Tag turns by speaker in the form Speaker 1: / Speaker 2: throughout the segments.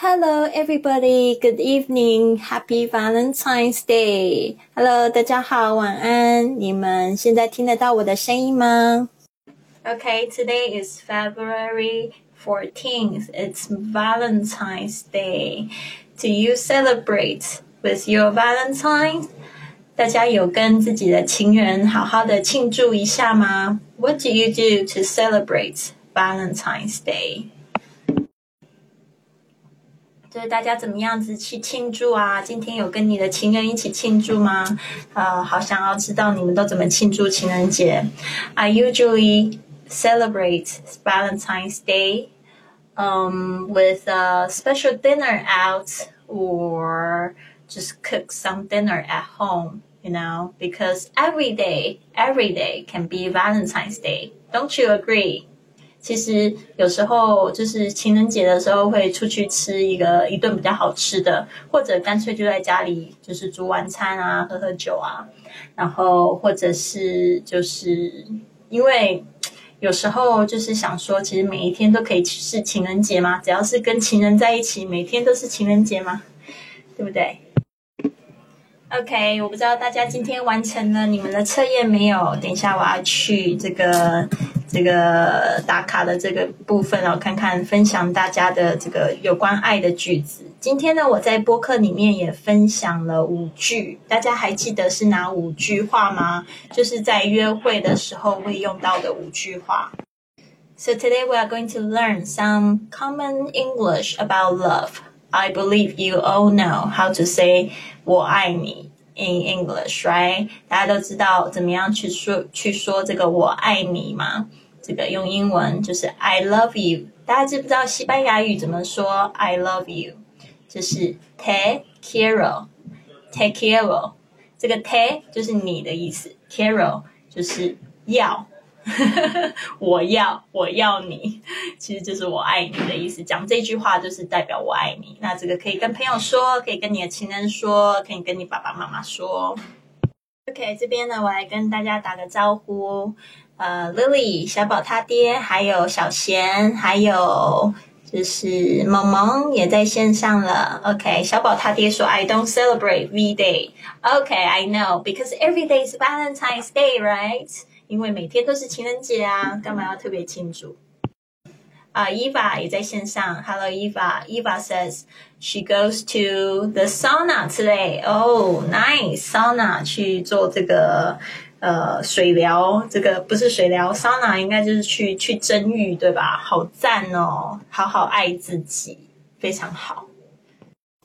Speaker 1: Hello, everybody. Good evening. Happy Valentine's Day. Hello，大家好，晚安。你们现在听得到我的声音吗？Okay, today is February 14th. It's Valentine's Day. Do you celebrate with your Valentine? 大家有跟自己的情人好好的庆祝一下吗？What do you do to celebrate Valentine's Day? 就是大家怎么样子去庆祝啊？今天有跟你的情人一起庆祝吗？呃，好想要知道你们都怎么庆祝情人节。I usually celebrate Valentine's Day, um, with a special dinner out or just cook some dinner at home. You know, because every day, every day can be Valentine's Day. Don't you agree? 其实有时候就是情人节的时候会出去吃一个一顿比较好吃的，或者干脆就在家里就是煮晚餐啊，喝喝酒啊，然后或者是就是因为有时候就是想说，其实每一天都可以是情人节嘛，只要是跟情人在一起，每天都是情人节嘛，对不对？？OK，我不知道大家今天完成了你们的测验没有？等一下我要去这个。这个打卡的这个部分哦，看看分享大家的这个有关爱的句子。今天呢，我在播客里面也分享了五句，大家还记得是哪五句话吗？就是在约会的时候会用到的五句话。So today we are going to learn some common English about love. I believe you all know how to say 我爱你 in English, right? 大家都知道怎么样去说去说这个我爱你吗？这个用英文就是 I love you，大家知不知道西班牙语怎么说 I love you？就是 te quiero，te quiero，这个 te 就是你的意思，quiero 就是要，我要我要你， 其实就是我爱你的意思。讲这句话就是代表我爱你。那这个可以跟朋友说，可以跟你的情人说，可以跟你爸爸妈妈说。OK，这边呢，我来跟大家打个招呼。呃，Lily 小宝他爹，还有小贤，还有就是萌萌也在线上了。OK，小宝他爹说：“I don't celebrate V Day。” OK，I know because every day is Valentine's Day, right？因为每天都是情人节啊，干嘛要特别庆祝？啊，Eva 也在线上。Hello Eva。Eva says she goes to the sauna today. Oh, nice sauna 去做这个。呃，水疗这个不是水疗，，sauna 应该就是去去蒸浴，对吧？好赞哦，好好爱自己，非常好。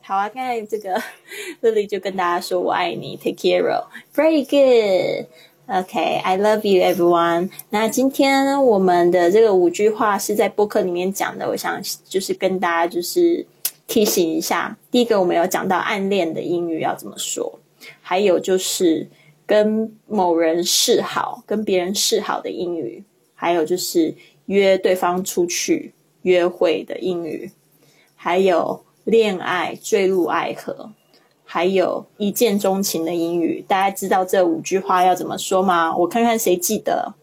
Speaker 1: 好啊，刚才这个 Lily 就跟大家说我爱你，Take care，very good。OK，I love you everyone。那今天我们的这个五句话是在播客里面讲的，我想就是跟大家就是提醒一下。第一个，我们有讲到暗恋的英语要怎么说，还有就是。跟某人示好，跟别人示好的英语，还有就是约对方出去约会的英语，还有恋爱坠入爱河，还有一见钟情的英语。大家知道这五句话要怎么说吗？我看看谁记得。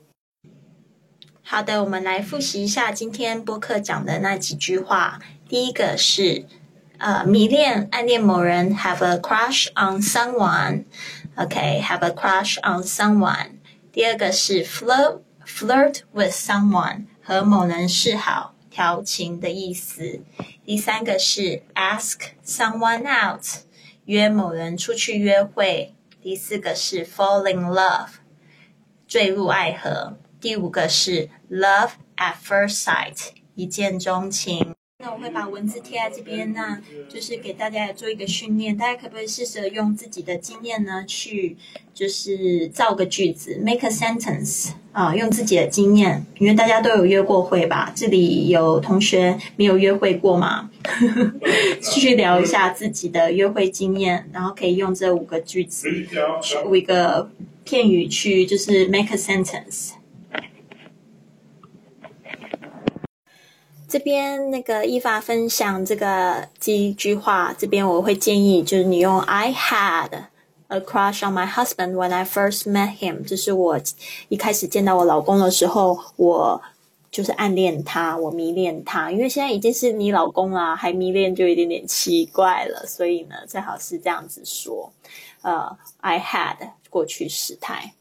Speaker 1: 好的，我们来复习一下今天播客讲的那几句话。第一个是，呃，迷恋、暗恋某人，have a crush on someone。OK，have a crush on someone. 第二个是 flirt flirt with someone 和某人示好调情的意思。第三个是 ask someone out 约某人出去约会。第四个是 fall in love 坠入爱河。第五个是 love at first sight 一见钟情。那我会把文字贴在这边，那就是给大家来做一个训练。大家可不可以试着用自己的经验呢，去就是造个句子，make a sentence 啊，用自己的经验，因为大家都有约过会吧？这里有同学没有约会过吗？去聊一下自己的约会经验，然后可以用这五个句子，五一个片语去就是 make a sentence。这边那个依法分享这个第一句话，这边我会建议就是你用 I had a crush on my husband when I first met him，就是我一开始见到我老公的时候，我就是暗恋他，我迷恋他，因为现在已经是你老公啦，还迷恋就有点点奇怪了。所以呢，最好是这样子说，呃，I had 过去时态。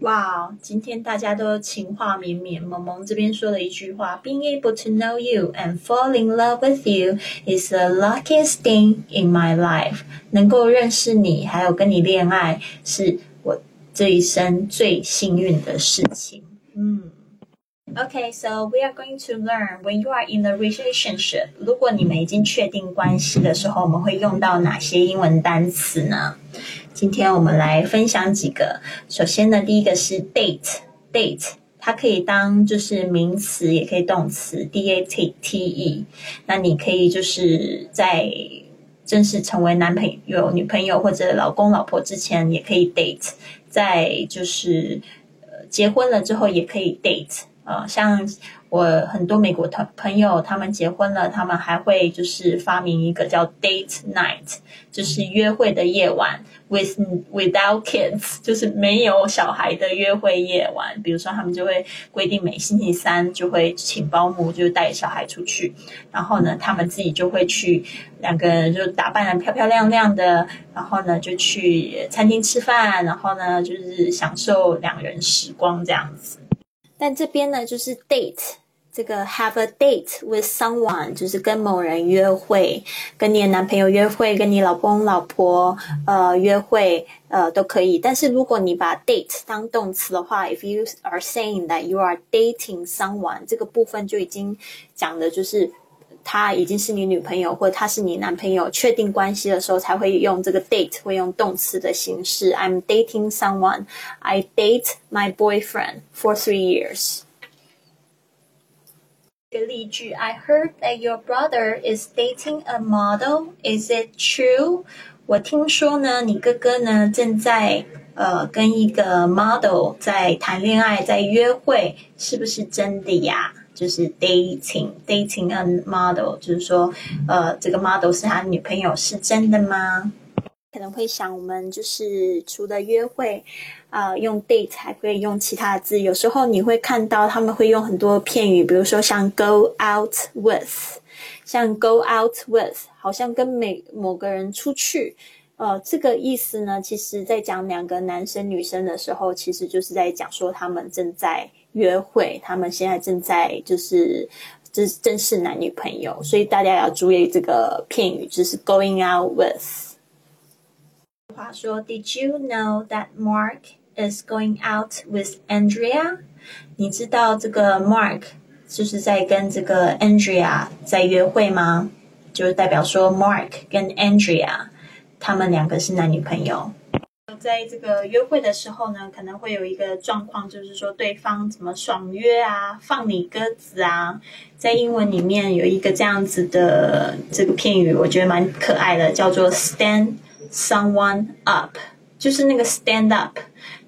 Speaker 1: 哇，今天大家都情话绵绵。萌萌这边说了一句话：“Being able to know you and fall in love with you is the luckiest thing in my life。”能够认识你，还有跟你恋爱，是我这一生最幸运的事情。嗯。Okay, so we are going to learn when you are in a relationship。如果你们已经确定关系的时候，我们会用到哪些英文单词呢？今天我们来分享几个。首先呢，第一个是 date，date，它可以当就是名词，也可以动词，d a t t e。那你可以就是在正式成为男朋友、女朋友或者老公、老婆之前，也可以 date。在就是呃结婚了之后，也可以 date。呃，像我很多美国朋朋友，他们结婚了，他们还会就是发明一个叫 date night，就是约会的夜晚，with without kids，就是没有小孩的约会夜晚。比如说，他们就会规定每星期三就会请保姆，就带小孩出去，然后呢，他们自己就会去两个人就打扮的漂漂亮亮的，然后呢就去餐厅吃饭，然后呢就是享受两人时光这样子。但这边呢，就是 date 这个 have a date with someone，就是跟某人约会，跟你的男朋友约会，跟你老公老婆呃约会呃都可以。但是如果你把 date 当动词的话，if you are saying that you are dating someone，这个部分就已经讲的就是。他已经是你女朋友，或者他是你男朋友，确定关系的时候才会用这个 date，会用动词的形式。I'm dating someone. I date my boyfriend for three years. 一个例句：I heard that your brother is dating a model. Is it true? 我听说呢，你哥哥呢正在呃跟一个 model 在谈恋爱，在约会，是不是真的呀？就是 dating dating a model，就是说，呃，这个 model 是他女朋友，是真的吗？可能会想，我们就是除了约会，啊，用 date 还可以用其他的字。有时候你会看到他们会用很多片语，比如说像 go out with，像 go out with，好像跟每某个人出去。呃，这个意思呢，其实在讲两个男生女生的时候，其实就是在讲说他们正在约会，他们现在正在就是就是正式男女朋友，所以大家要注意这个片语，就是 going out with。话说，Did you know that Mark is going out with Andrea？你知道这个 Mark 就是在跟这个 Andrea 在约会吗？就是代表说 Mark 跟 Andrea。他们两个是男女朋友，在这个约会的时候呢，可能会有一个状况，就是说对方怎么爽约啊，放你鸽子啊。在英文里面有一个这样子的这个片语，我觉得蛮可爱的，叫做 stand someone up，就是那个 stand up。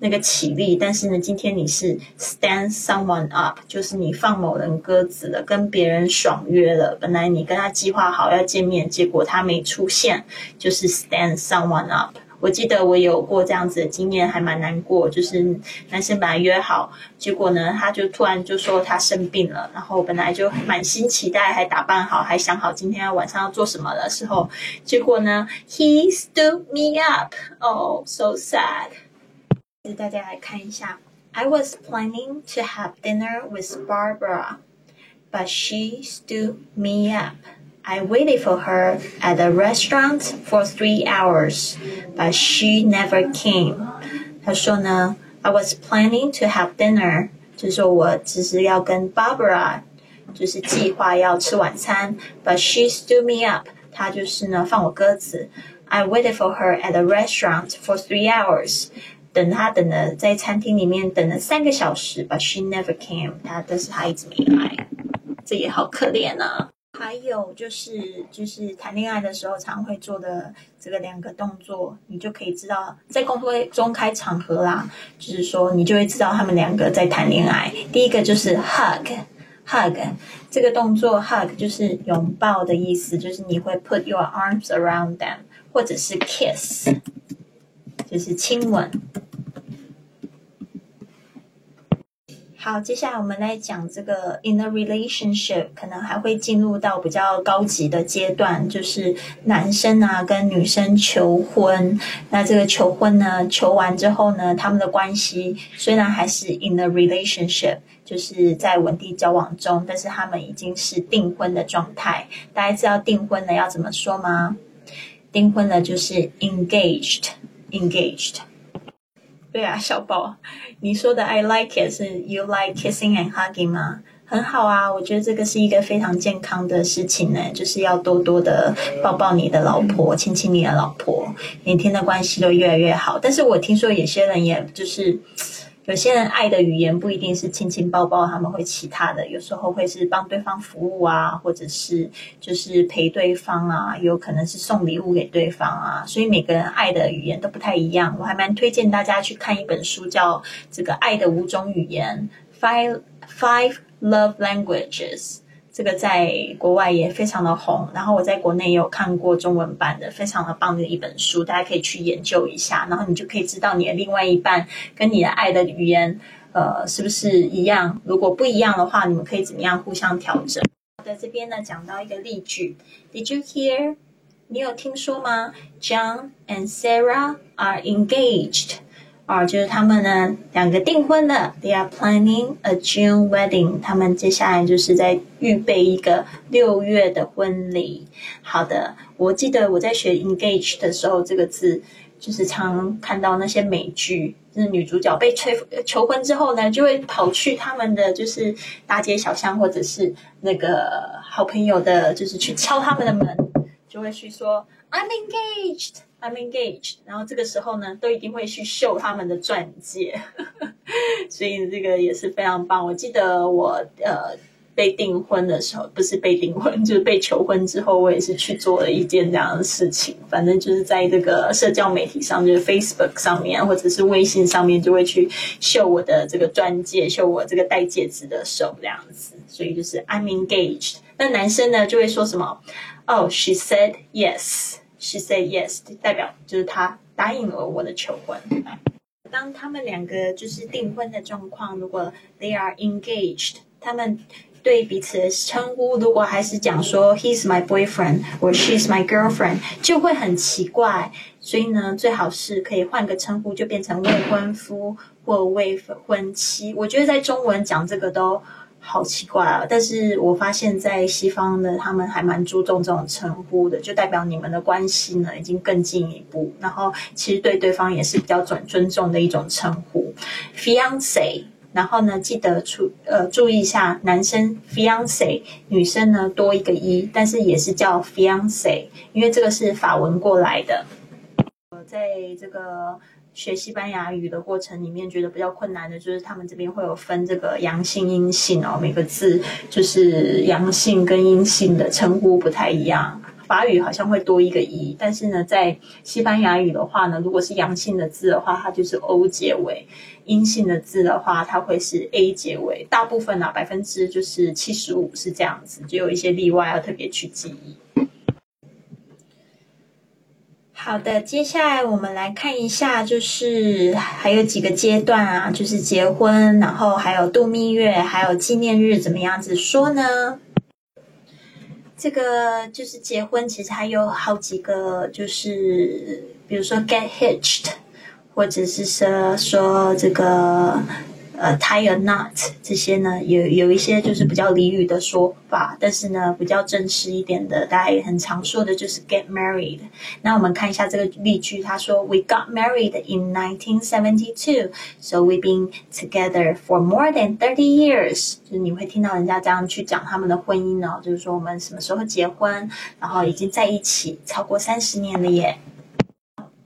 Speaker 1: 那个起立，但是呢，今天你是 stand someone up，就是你放某人鸽子了，跟别人爽约了。本来你跟他计划好要见面，结果他没出现，就是 stand someone up。我记得我有过这样子的经验，还蛮难过。就是男生本来约好，结果呢，他就突然就说他生病了，然后本来就满心期待，还打扮好，还想好今天晚上要做什么的时候，结果呢，he stood me up。Oh, so sad. 大家来看一下。I was planning to have dinner with Barbara, but she stood me up. I waited for her at the restaurant for three hours, but she never came. 他说呢，I was planning to have dinner，就是说我只是要跟 Barbara，就是计划要吃晚餐，but she stood me up，她就是呢放我鸽子。I waited for her at the restaurant for three hours. 等他等了在餐厅里面等了三个小时，but she never came。他但是他一直没来，这也好可怜啊。 还有就是就是谈恋爱的时候常会做的这个两个动作，你就可以知道在公会中开场合啦，就是说你就会知道他们两个在谈恋爱。第一个就是 hug，hug 这个动作 hug 就是拥抱的意思，就是你会 put your arms around them，或者是 kiss。就是亲吻好，接下来我们来讲这个 in a relationship，可能还会进入到比较高级的阶段，就是男生啊跟女生求婚。那这个求婚呢，求完之后呢，他们的关系虽然还是 in a relationship，就是在稳定交往中，但是他们已经是订婚的状态。大家知道订婚了要怎么说吗？订婚了就是 engaged，engaged。对啊，小宝，你说的 I like it 是 You like kissing and hugging 吗？很好啊，我觉得这个是一个非常健康的事情呢，就是要多多的抱抱你的老婆，亲亲你的老婆，每天的关系都越来越好。但是我听说有些人也就是。有些人爱的语言不一定是亲亲抱抱，他们会其他的，有时候会是帮对方服务啊，或者是就是陪对方啊，有可能是送礼物给对方啊，所以每个人爱的语言都不太一样。我还蛮推荐大家去看一本书，叫《这个爱的五种语言》（Five Five Love Languages）。这个在国外也非常的红，然后我在国内也有看过中文版的，非常的棒的一本书，大家可以去研究一下，然后你就可以知道你的另外一半跟你的爱的语言，呃，是不是一样？如果不一样的话，你们可以怎么样互相调整？在这边呢，讲到一个例句，Did you hear？你有听说吗？John and Sarah are engaged. 啊，就是他们呢两个订婚了，They are planning a June wedding。他们接下来就是在预备一个六月的婚礼。好的，我记得我在学 engage 的时候，这个字就是常看到那些美剧，就是女主角被催求婚之后呢，就会跑去他们的就是大街小巷，或者是那个好朋友的，就是去敲他们的门，就会去说 I'm engaged。I'm engaged，然后这个时候呢，都一定会去秀他们的钻戒，所以这个也是非常棒。我记得我呃被订婚的时候，不是被订婚，就是被求婚之后，我也是去做了一件这样的事情。反正就是在这个社交媒体上，就是 Facebook 上面或者是微信上面，就会去秀我的这个钻戒，秀我这个戴戒指的手这样子。所以就是 I'm engaged。那男生呢就会说什么？Oh, she said yes. She said yes，代表就是他答应了我的求婚。当他们两个就是订婚的状况，如果 they are engaged，他们对彼此的称呼如果还是讲说 he's my boyfriend 或 she's my girlfriend，就会很奇怪。所以呢，最好是可以换个称呼，就变成未婚夫或未婚妻。我觉得在中文讲这个都。好奇怪啊！但是我发现，在西方的他们还蛮注重这种称呼的，就代表你们的关系呢已经更进一步。然后，其实对对方也是比较尊尊重的一种称呼，fiance。然后呢，记得注呃注意一下，男生 fiance，女生呢多一个一，但是也是叫 fiance，因为这个是法文过来的。呃，在这个。学西班牙语的过程里面，觉得比较困难的就是他们这边会有分这个阳性、阴性哦，每个字就是阳性跟阴性的称呼不太一样。法语好像会多一个一，但是呢，在西班牙语的话呢，如果是阳性的字的话，它就是 O 结尾；阴性的字的话，它会是 A 结尾。大部分呢，百分之就是七十五是这样子，就有一些例外要特别去记忆。好的，接下来我们来看一下，就是还有几个阶段啊，就是结婚，然后还有度蜜月，还有纪念日，怎么样子说呢？这个就是结婚，其实还有好几个，就是比如说 get hitched，或者是说说这个。呃，tie a knot 这些呢，有有一些就是比较俚语的说法，但是呢，比较正式一点的，大家也很常说的就是 get married。那我们看一下这个例句，他说：“We got married in 1972, so we've been together for more than thirty years。”就是你会听到人家这样去讲他们的婚姻哦，就是说我们什么时候结婚，然后已经在一起超过三十年了耶。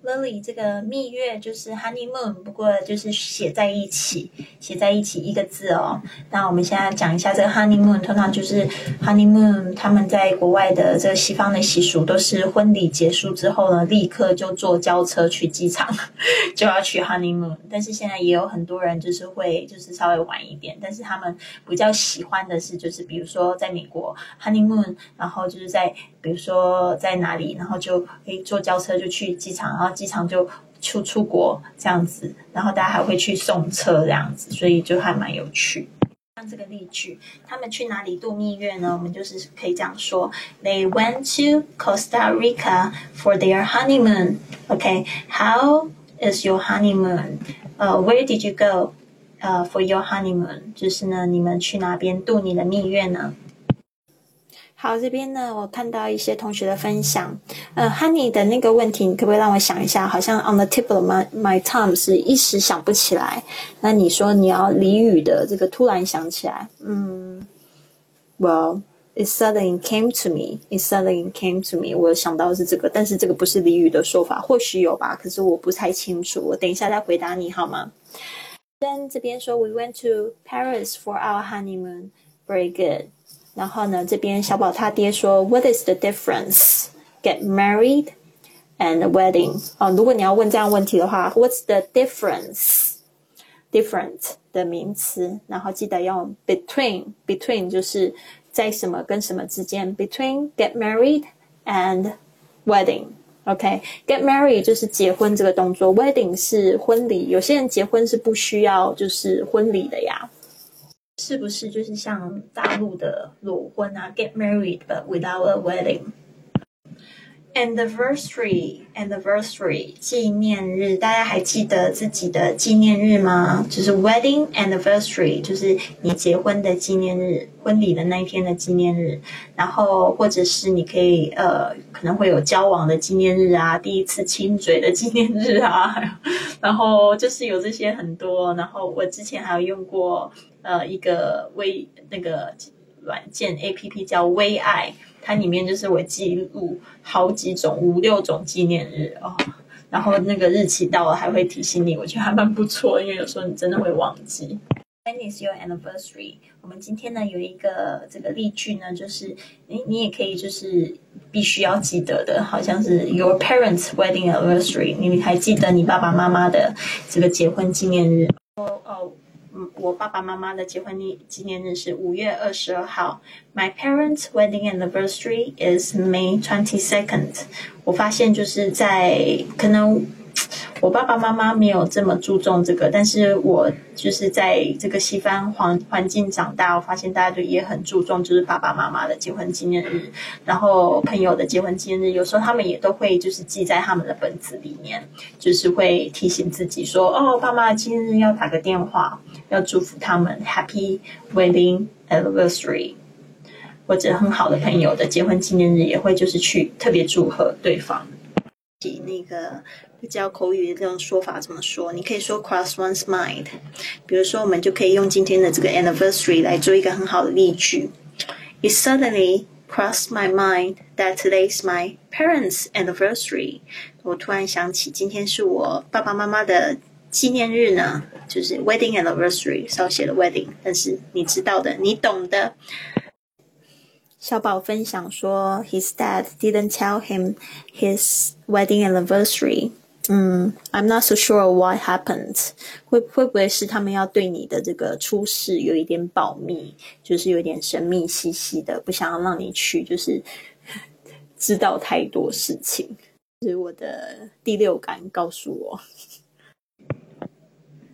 Speaker 1: Lily，这个蜜月就是 honeymoon，不过就是写在一起，写在一起一个字哦。那我们现在讲一下这个 honeymoon，通常就是 honeymoon，他们在国外的这个西方的习俗都是婚礼结束之后呢，立刻就坐轿车去机场，就要去 honeymoon。但是现在也有很多人就是会就是稍微晚一点，但是他们比较喜欢的是就是比如说在美国 honeymoon，然后就是在比如说在哪里，然后就可以坐轿车就去机场，然后。机场就出出国这样子，然后大家还会去送车这样子，所以就还蛮有趣。像这个例句，他们去哪里度蜜月呢？我们就是可以这样说：They went to Costa Rica for their honeymoon. OK, How is your honeymoon? 呃，Where did you go? 呃，for your honeymoon，就是呢，你们去哪边度你的蜜月呢？好，这边呢，我看到一些同学的分享。呃，Honey 的那个问题，你可不可以让我想一下？好像 on the tip of my my tongue 是一时想不起来。那你说你要俚语的这个突然想起来，嗯，Well, it suddenly came to me. It suddenly came to me. 我想到是这个，但是这个不是俚语的说法，或许有吧，可是我不太清楚。我等一下再回答你好吗？跟这边说，We went to Paris for our honeymoon. Very good. 然后呢，这边小宝他爹说，What is the difference? Get married and wedding. 哦，如果你要问这样问题的话，What's the difference? Different 的名词，然后记得用 between. Between 就是在什么跟什么之间。Between get married and wedding. OK，get married 就是结婚这个动作，wedding 是婚礼。有些人结婚是不需要就是婚礼的呀。是不是就是像大陆的裸婚啊？Get married but without a wedding。Anniversary，anniversary，纪念日，大家还记得自己的纪念日吗？就是 wedding anniversary，就是你结婚的纪念日，婚礼的那一天的纪念日。然后或者是你可以呃，可能会有交往的纪念日啊，第一次亲嘴的纪念日啊，然后就是有这些很多。然后我之前还有用过呃一个微那个软件 A P P 叫微爱。它里面就是我记录好几种五六种纪念日哦，然后那个日期到了还会提醒你，我觉得还蛮不错，因为有时候你真的会忘记。When is your anniversary？我们今天呢有一个这个例句呢，就是你你也可以就是必须要记得的，好像是 Your parents' wedding anniversary，你还记得你爸爸妈妈的这个结婚纪念日？我爸爸妈妈的结婚纪纪念日是五月二十二号。My parents' wedding anniversary is May twenty second。我发现就是在可能。我爸爸妈妈没有这么注重这个，但是我就是在这个西方环环境长大，我发现大家都也很注重，就是爸爸妈妈的结婚纪念日，然后朋友的结婚纪念日，有时候他们也都会就是记在他们的本子里面，就是会提醒自己说，哦，爸妈纪念日要打个电话，要祝福他们 Happy Wedding Anniversary，或者很好的朋友的结婚纪念日，也会就是去特别祝贺对方。那个教口语的这种说法怎么说？你可以说 cross one's mind。比如说，我们就可以用今天的这个 anniversary 来做一个很好的例句。It suddenly crossed my mind that today's my parents' anniversary。我突然想起今天是我爸爸妈妈的纪念日呢，就是 wedding anniversary，少写了 wedding，但是你知道的，你懂的。小宝分享说，His dad didn't tell him his wedding anniversary。嗯，I'm not so sure what happened。会会不会是他们要对你的这个出事有一点保密，就是有点神秘兮兮的，不想要让你去，就是知道太多事情。是我的第六感告诉我。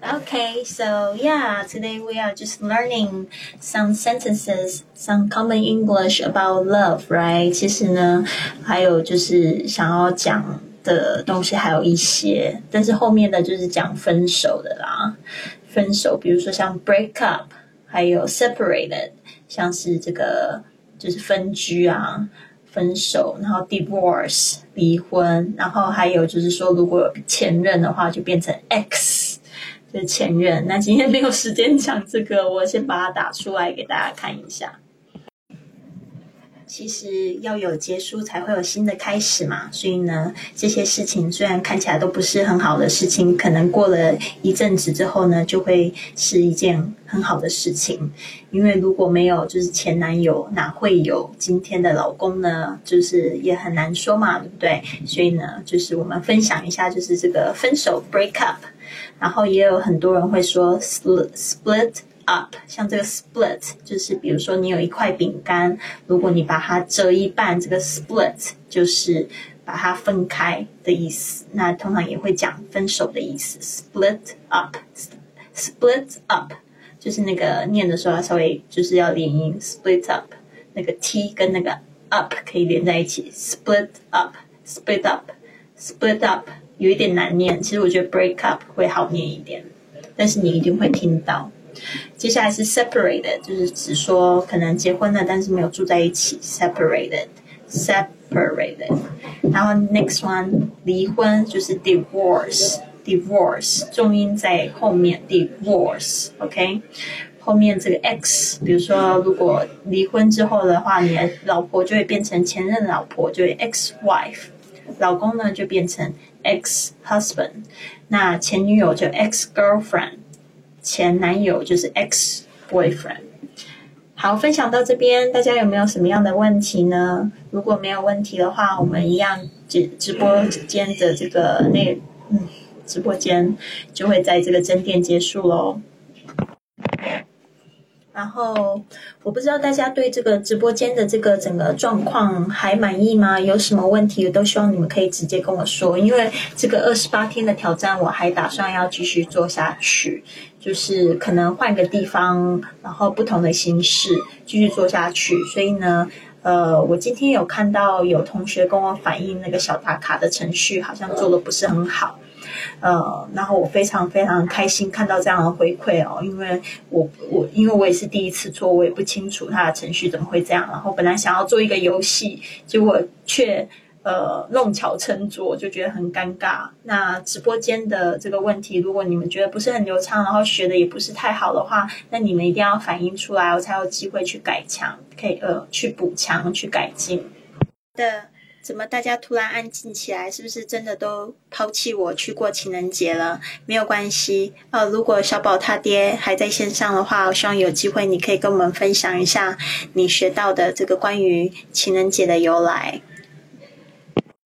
Speaker 1: Okay, so yeah, today we are just learning some sentences, some common English about love, right? 其实呢，还有就是想要讲 的东西还有一些，但是后面的就是讲分手的啦。分手，比如说像 break up，还有 separated，像是这个就是分居啊，分手，然后 divorce 离婚，然后还有就是说如果有前任的话，就变成 ex。的前任，那今天没有时间讲这个，我先把它打出来给大家看一下。其实要有结束才会有新的开始嘛，所以呢，这些事情虽然看起来都不是很好的事情，可能过了一阵子之后呢，就会是一件很好的事情。因为如果没有就是前男友，哪会有今天的老公呢？就是也很难说嘛，对不对？所以呢，就是我们分享一下，就是这个分手 break up。然后也有很多人会说 split split up，像这个 split 就是比如说你有一块饼干，如果你把它折一半，这个 split 就是。把它分开的意思。那通常也会讲分手的意思，split up，split up 就是那个念的时候要稍微就是要连音，split up 那个 t 跟那个 up 可以连在一起，split up，split up，split up 有一点难念，其实我觉得 break up 会好念一点，但是你一定会听到。接下来是 separated，就是指说可能结婚了，但是没有住在一起，separated，separated。然后 next one 离婚就是 divorce，divorce 重音在后面，divorce，OK。后面这个 x，比如说如果离婚之后的话，你的老婆就会变成前任老婆，就会 ex wife，老公呢就变成 ex husband，那前女友就 ex girlfriend。前男友就是 ex boyfriend。好，分享到这边，大家有没有什么样的问题呢？如果没有问题的话，我们一样直直播间的这个内嗯直播间就会在这个真店结束喽。然后我不知道大家对这个直播间的这个整个状况还满意吗？有什么问题，都希望你们可以直接跟我说，因为这个二十八天的挑战，我还打算要继续做下去。就是可能换个地方，然后不同的形式继续做下去。所以呢，呃，我今天有看到有同学跟我反映那个小打卡的程序好像做的不是很好，呃，然后我非常非常开心看到这样的回馈哦，因为我我因为我也是第一次做，我也不清楚它的程序怎么会这样。然后本来想要做一个游戏，结果却。呃，弄巧成拙就觉得很尴尬。那直播间的这个问题，如果你们觉得不是很流畅，然后学的也不是太好的话，那你们一定要反映出来，我才有机会去改强，可以呃去补强去改进。的，怎么大家突然安静起来？是不是真的都抛弃我去过情人节了？没有关系。呃，如果小宝他爹还在线上的话，我希望有机会你可以跟我们分享一下你学到的这个关于情人节的由来。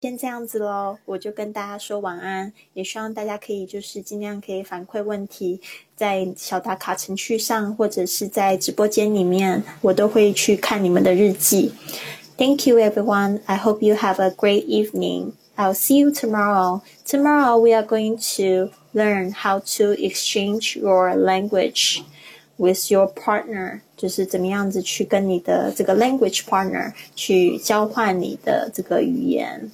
Speaker 1: 先这样子喽，我就跟大家说晚安。也希望大家可以就是尽量可以反馈问题，在小打卡程序上，或者是在直播间里面，我都会去看你们的日记。Thank you, everyone. I hope you have a great evening. I'll see you tomorrow. Tomorrow we are going to learn how to exchange your language with your partner，就是怎么样子去跟你的这个 language partner 去交换你的这个语言。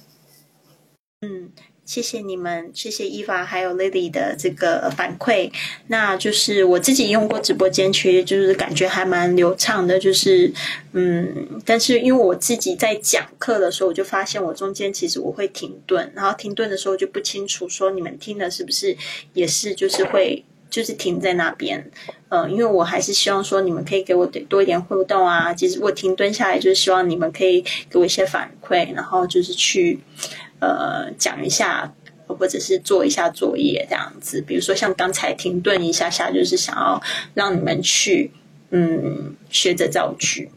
Speaker 1: 嗯，谢谢你们，谢谢伊凡还有 Lily 的这个反馈。那就是我自己用过直播间，其实就是感觉还蛮流畅的。就是嗯，但是因为我自己在讲课的时候，我就发现我中间其实我会停顿，然后停顿的时候就不清楚说你们听的是不是也是就是会就是停在那边。嗯，因为我还是希望说你们可以给我多一点互动啊。其实我停顿下来，就是希望你们可以给我一些反馈，然后就是去。呃，讲一下，或者是做一下作业这样子。比如说像刚才停顿一下下，就是想要让你们去，嗯，学着造句。